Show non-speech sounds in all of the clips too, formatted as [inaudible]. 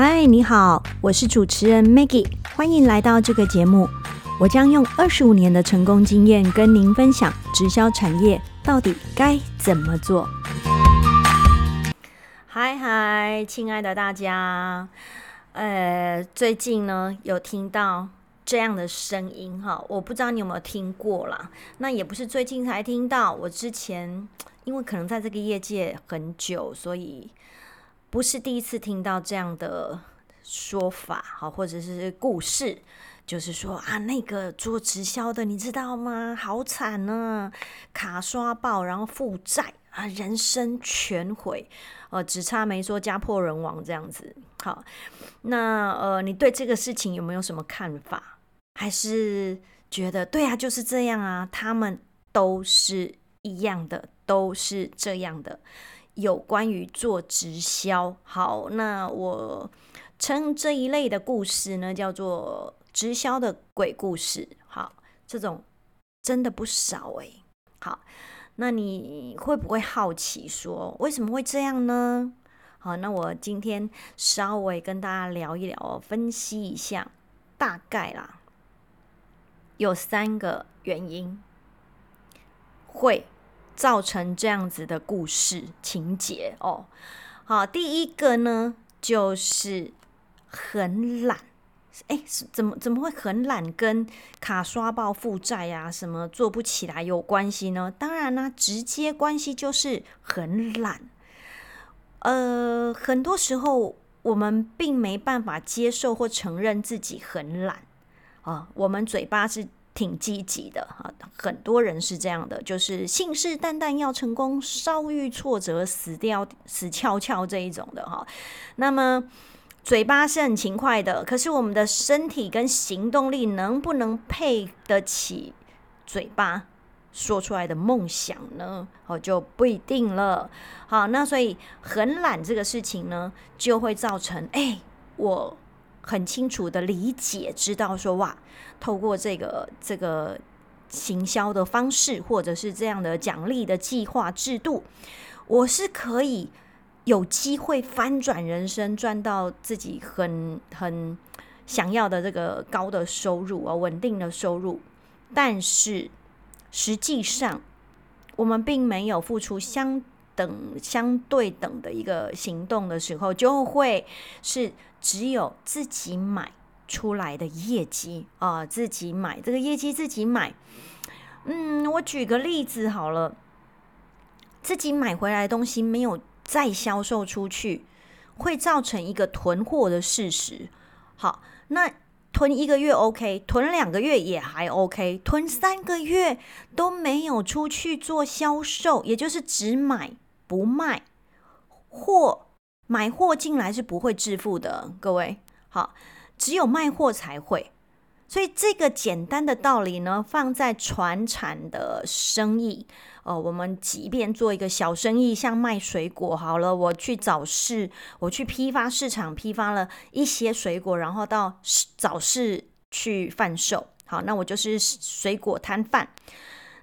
嗨，你好，我是主持人 Maggie，欢迎来到这个节目。我将用二十五年的成功经验跟您分享直销产业到底该怎么做。嗨嗨，亲爱的大家，呃，最近呢有听到这样的声音哈，我不知道你有没有听过啦。那也不是最近才听到，我之前因为可能在这个业界很久，所以。不是第一次听到这样的说法，好，或者是故事，就是说啊，那个做直销的，你知道吗？好惨呢，卡刷爆，然后负债啊，人生全毁，呃，只差没说家破人亡这样子。好，那呃，你对这个事情有没有什么看法？还是觉得对啊，就是这样啊，他们都是一样的，都是这样的。有关于做直销，好，那我称这一类的故事呢，叫做直销的鬼故事。好，这种真的不少诶。好，那你会不会好奇说，为什么会这样呢？好，那我今天稍微跟大家聊一聊，分析一下，大概啦，有三个原因会。造成这样子的故事情节哦，好，第一个呢就是很懒，哎，怎么怎么会很懒？跟卡刷爆负债呀，什么做不起来有关系呢？当然啦，直接关系就是很懒。呃，很多时候我们并没办法接受或承认自己很懒啊，我们嘴巴是。挺积极的哈，很多人是这样的，就是信誓旦旦要成功，稍遇挫折死掉死翘翘这一种的哈。那么嘴巴是很勤快的，可是我们的身体跟行动力能不能配得起嘴巴说出来的梦想呢？哦，就不一定了。好，那所以很懒这个事情呢，就会造成哎我。很清楚的理解，知道说哇，透过这个这个行销的方式，或者是这样的奖励的计划制度，我是可以有机会翻转人生，赚到自己很很想要的这个高的收入啊，稳定的收入。但是实际上，我们并没有付出相等相对等的一个行动的时候，就会是。只有自己买出来的业绩啊，自己买这个业绩自己买。嗯，我举个例子好了，自己买回来的东西没有再销售出去，会造成一个囤货的事实。好，那囤一个月 OK，囤两个月也还 OK，囤三个月都没有出去做销售，也就是只买不卖货。买货进来是不会致富的，各位好，只有卖货才会。所以这个简单的道理呢，放在传产的生意，呃，我们即便做一个小生意，像卖水果好了，我去早市，我去批发市场批发了一些水果，然后到早市去贩售，好，那我就是水果摊贩。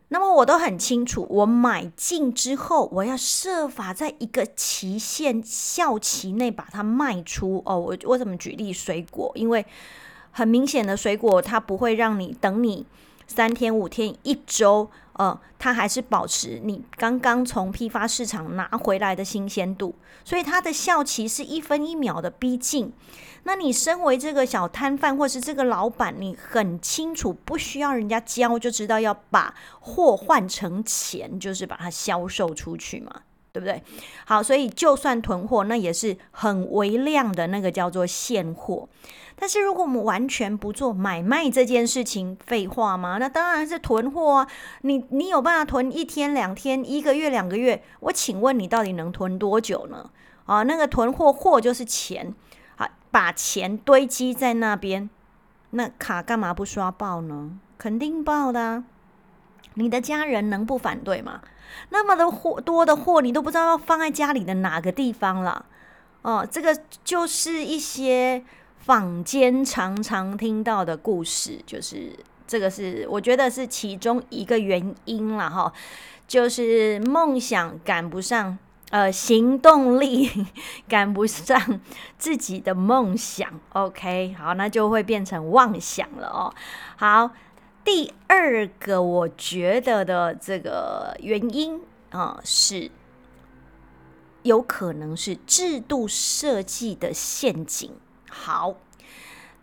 那么我都很清楚，我买进之后，我要设法在一个期限效期内把它卖出。哦，我为什么举例水果？因为很明显的水果，它不会让你等你三天、五天、一周，呃，它还是保持你刚刚从批发市场拿回来的新鲜度，所以它的效期是一分一秒的逼近。那你身为这个小摊贩，或是这个老板，你很清楚，不需要人家教就知道要把货换成钱，就是把它销售出去嘛，对不对？好，所以就算囤货，那也是很微量的那个叫做现货。但是如果我们完全不做买卖这件事情，废话吗？那当然是囤货啊！你你有办法囤一天、两天、一个月、两个月？我请问你到底能囤多久呢？啊，那个囤货货就是钱啊。把钱堆积在那边，那卡干嘛不刷爆呢？肯定爆的。你的家人能不反对吗？那么的货多的货，你都不知道要放在家里的哪个地方了。哦，这个就是一些坊间常常听到的故事，就是这个是我觉得是其中一个原因了哈，就是梦想赶不上呃，行动力 [laughs] 赶不上自己的梦想，OK，好，那就会变成妄想了哦。好，第二个我觉得的这个原因啊，是有可能是制度设计的陷阱。好，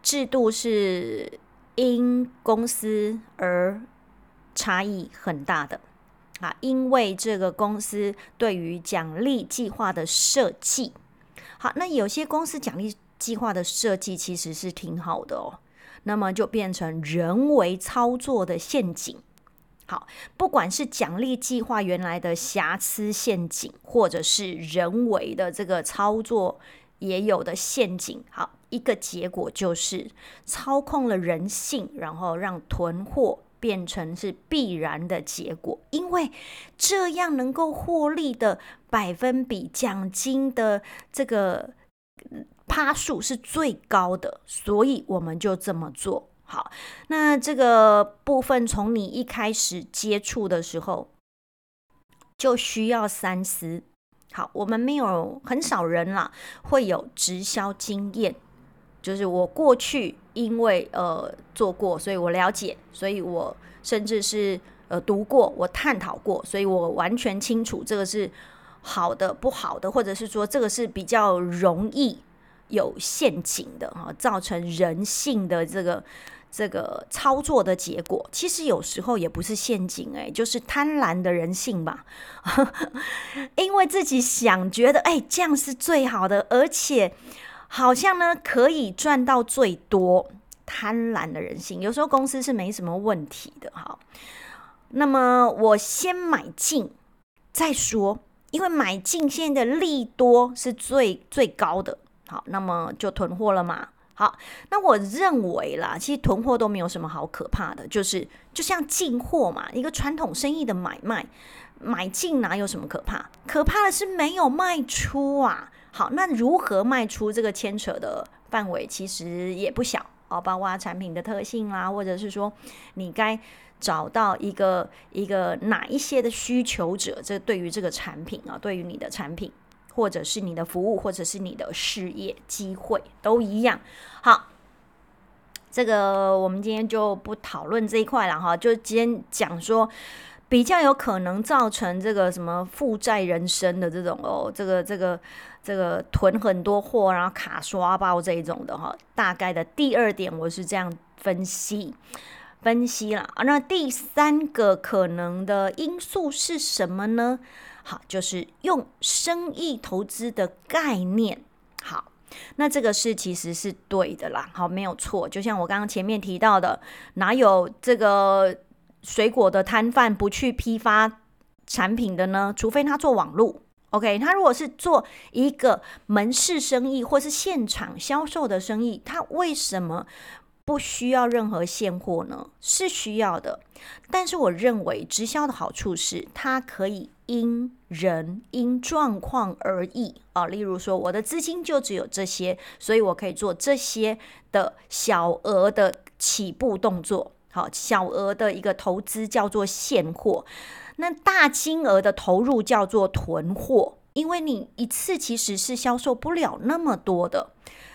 制度是因公司而差异很大的。啊，因为这个公司对于奖励计划的设计，好，那有些公司奖励计划的设计其实是挺好的哦，那么就变成人为操作的陷阱。好，不管是奖励计划原来的瑕疵陷阱，或者是人为的这个操作也有的陷阱，好，一个结果就是操控了人性，然后让囤货。变成是必然的结果，因为这样能够获利的百分比、奖金的这个趴数是最高的，所以我们就这么做好。那这个部分从你一开始接触的时候就需要三思。好，我们没有很少人啦，会有直销经验。就是我过去因为呃做过，所以我了解，所以我甚至是呃读过，我探讨过，所以我完全清楚这个是好的不好的，或者是说这个是比较容易有陷阱的哈，造成人性的这个这个操作的结果。其实有时候也不是陷阱，诶，就是贪婪的人性吧，[laughs] 因为自己想觉得哎这样是最好的，而且。好像呢，可以赚到最多，贪婪的人性，有时候公司是没什么问题的哈。那么我先买进再说，因为买进现在的利多是最最高的。好，那么就囤货了嘛。好，那我认为啦，其实囤货都没有什么好可怕的，就是就像进货嘛，一个传统生意的买卖，买进哪有什么可怕？可怕的是没有卖出啊。好，那如何卖出这个牵扯的范围其实也不小哦，包括产品的特性啦，或者是说你该找到一个一个哪一些的需求者，这对于这个产品啊，对于你的产品或者是你的服务或者是你的事业机会都一样。好，这个我们今天就不讨论这一块了哈，就今天讲说。比较有可能造成这个什么负债人生的这种哦，这个这个这个囤很多货，然后卡刷包这一种的哈。大概的第二点，我是这样分析分析了。那第三个可能的因素是什么呢？好，就是用生意投资的概念。好，那这个是其实是对的啦。好，没有错。就像我刚刚前面提到的，哪有这个？水果的摊贩不去批发产品的呢？除非他做网络，OK？他如果是做一个门市生意或是现场销售的生意，他为什么不需要任何现货呢？是需要的，但是我认为直销的好处是它可以因人因状况而异啊。例如说，我的资金就只有这些，所以我可以做这些的小额的起步动作。好，小额的一个投资叫做现货，那大金额的投入叫做囤货，因为你一次其实是销售不了那么多的，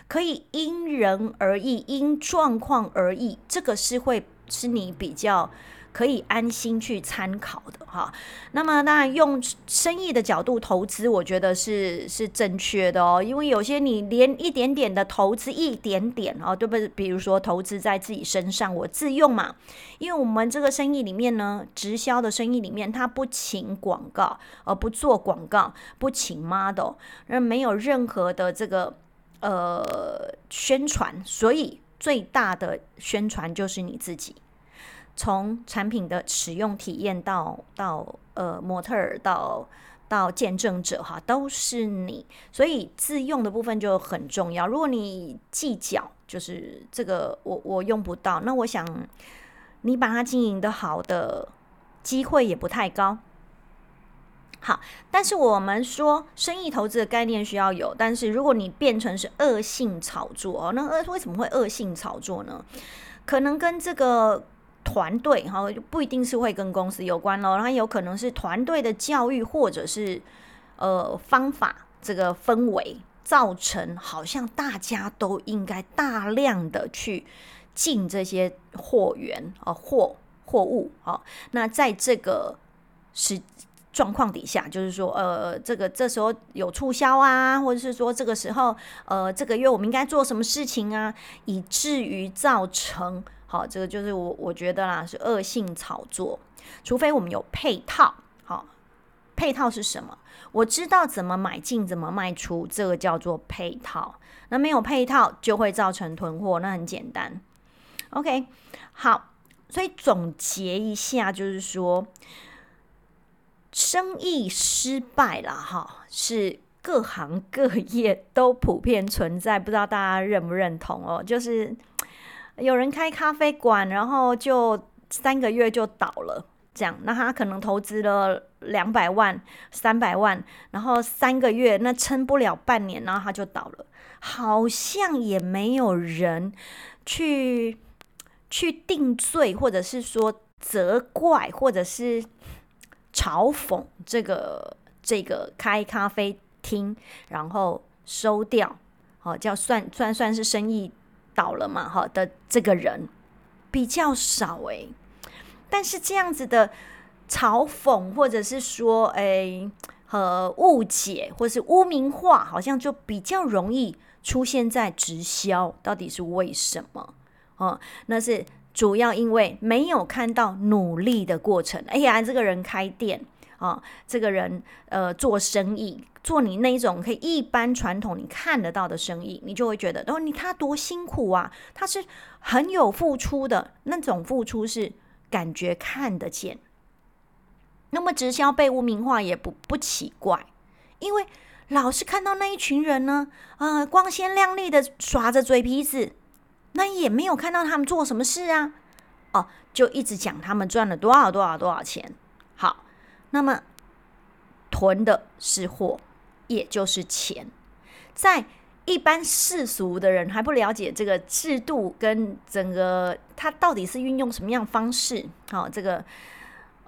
可以因人而异，因状况而异，这个是会是你比较。可以安心去参考的哈，那么当然用生意的角度投资，我觉得是是正确的哦，因为有些你连一点点的投资一点点哦，对不对？比如说投资在自己身上，我自用嘛，因为我们这个生意里面呢，直销的生意里面，它不请广告，而不做广告，不请 model，而没有任何的这个呃宣传，所以最大的宣传就是你自己。从产品的使用体验到到呃模特儿到到见证者哈，都是你，所以自用的部分就很重要。如果你计较，就是这个我我用不到，那我想你把它经营的好的机会也不太高。好，但是我们说生意投资的概念需要有，但是如果你变成是恶性炒作哦，那恶为什么会恶性炒作呢？可能跟这个。团队哈不一定是会跟公司有关咯，然后有可能是团队的教育，或者是呃方法这个氛围，造成好像大家都应该大量的去进这些货源啊货货物啊。那在这个是。状况底下，就是说，呃，这个这时候有促销啊，或者是说这个时候，呃，这个月我们应该做什么事情啊，以至于造成，好，这个就是我我觉得啦，是恶性炒作。除非我们有配套，好，配套是什么？我知道怎么买进，怎么卖出，这个叫做配套。那没有配套，就会造成囤货，那很简单。OK，好，所以总结一下，就是说。生意失败了哈，是各行各业都普遍存在，不知道大家认不认同哦？就是有人开咖啡馆，然后就三个月就倒了，这样，那他可能投资了两百万、三百万，然后三个月那撑不了半年，然后他就倒了，好像也没有人去去定罪，或者是说责怪，或者是。嘲讽这个这个开咖啡厅，然后收掉，好叫算算算是生意倒了嘛？哈的这个人比较少诶。但是这样子的嘲讽，或者是说诶和误解，或是污名化，好像就比较容易出现在直销。到底是为什么？哦，那是。主要因为没有看到努力的过程。哎呀，这个人开店啊，这个人呃做生意，做你那一种可以一般传统你看得到的生意，你就会觉得哦，你他多辛苦啊，他是很有付出的那种付出是感觉看得见。那么直销被污名化也不不奇怪，因为老是看到那一群人呢，呃，光鲜亮丽的耍着嘴皮子。那也没有看到他们做什么事啊，哦，就一直讲他们赚了多少多少多少钱。好，那么囤的是货，也就是钱。在一般世俗的人还不了解这个制度跟整个他到底是运用什么样方式，好，这个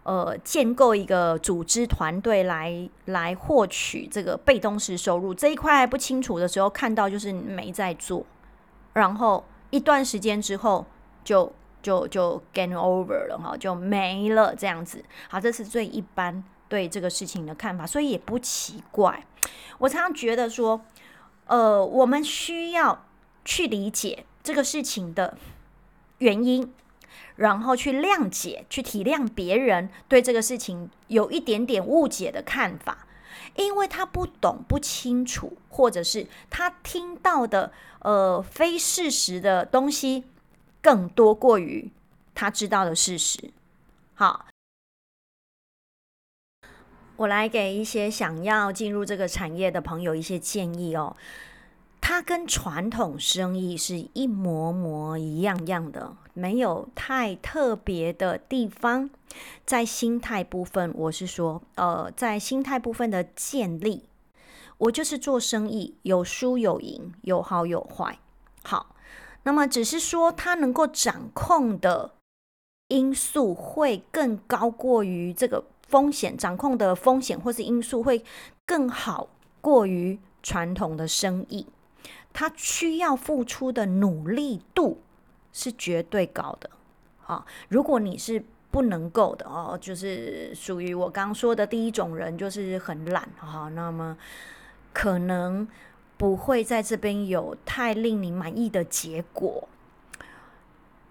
呃建构一个组织团队来来获取这个被动式收入这一块不清楚的时候，看到就是没在做，然后。一段时间之后，就就就 gain over 了哈，就没了这样子。好，这是最一般对这个事情的看法，所以也不奇怪。我常常觉得说，呃，我们需要去理解这个事情的原因，然后去谅解、去体谅别人对这个事情有一点点误解的看法。因为他不懂、不清楚，或者是他听到的呃非事实的东西更多过于他知道的事实。好，我来给一些想要进入这个产业的朋友一些建议哦。它跟传统生意是一模模一样样的，没有太特别的地方。在心态部分，我是说，呃，在心态部分的建立，我就是做生意，有输有赢，有好有坏。好，那么只是说，它能够掌控的因素会更高过于这个风险，掌控的风险或是因素会更好过于传统的生意。他需要付出的努力度是绝对高的，啊，如果你是不能够的哦，就是属于我刚说的第一种人，就是很懒哈，那么可能不会在这边有太令你满意的结果，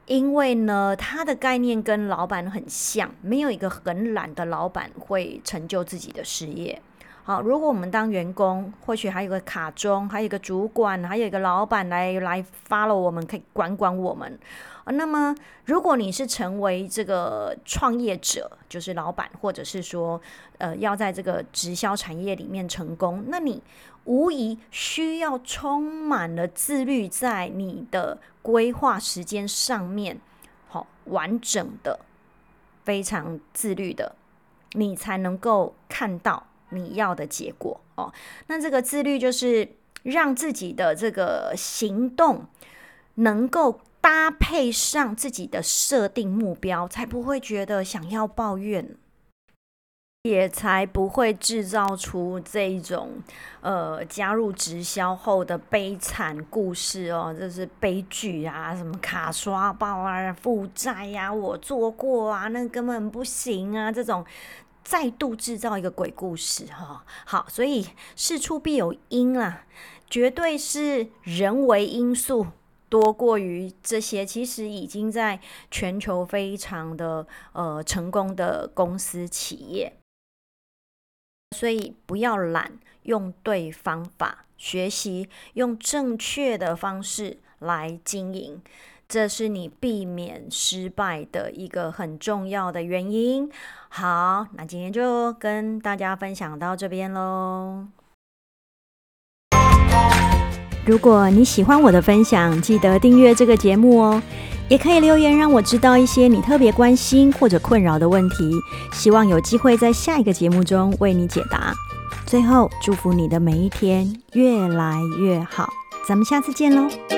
因为呢，他的概念跟老板很像，没有一个很懒的老板会成就自己的事业。好，如果我们当员工，或许还有个卡中，还有一个主管，还有一个老板来来发了，我们可以管管我们。那么，如果你是成为这个创业者，就是老板，或者是说，呃，要在这个直销产业里面成功，那你无疑需要充满了自律，在你的规划时间上面，好完整的，非常自律的，你才能够看到。你要的结果哦，那这个自律就是让自己的这个行动能够搭配上自己的设定目标，才不会觉得想要抱怨。也才不会制造出这种呃加入直销后的悲惨故事哦，这是悲剧啊，什么卡刷爆啊、负债呀，我做过啊，那根本不行啊，这种再度制造一个鬼故事哈。好，所以事出必有因啦，绝对是人为因素。多过于这些，其实已经在全球非常的呃成功的公司企业，所以不要懒，用对方法，学习用正确的方式来经营，这是你避免失败的一个很重要的原因。好，那今天就跟大家分享到这边喽。如果你喜欢我的分享，记得订阅这个节目哦。也可以留言让我知道一些你特别关心或者困扰的问题，希望有机会在下一个节目中为你解答。最后，祝福你的每一天越来越好。咱们下次见喽！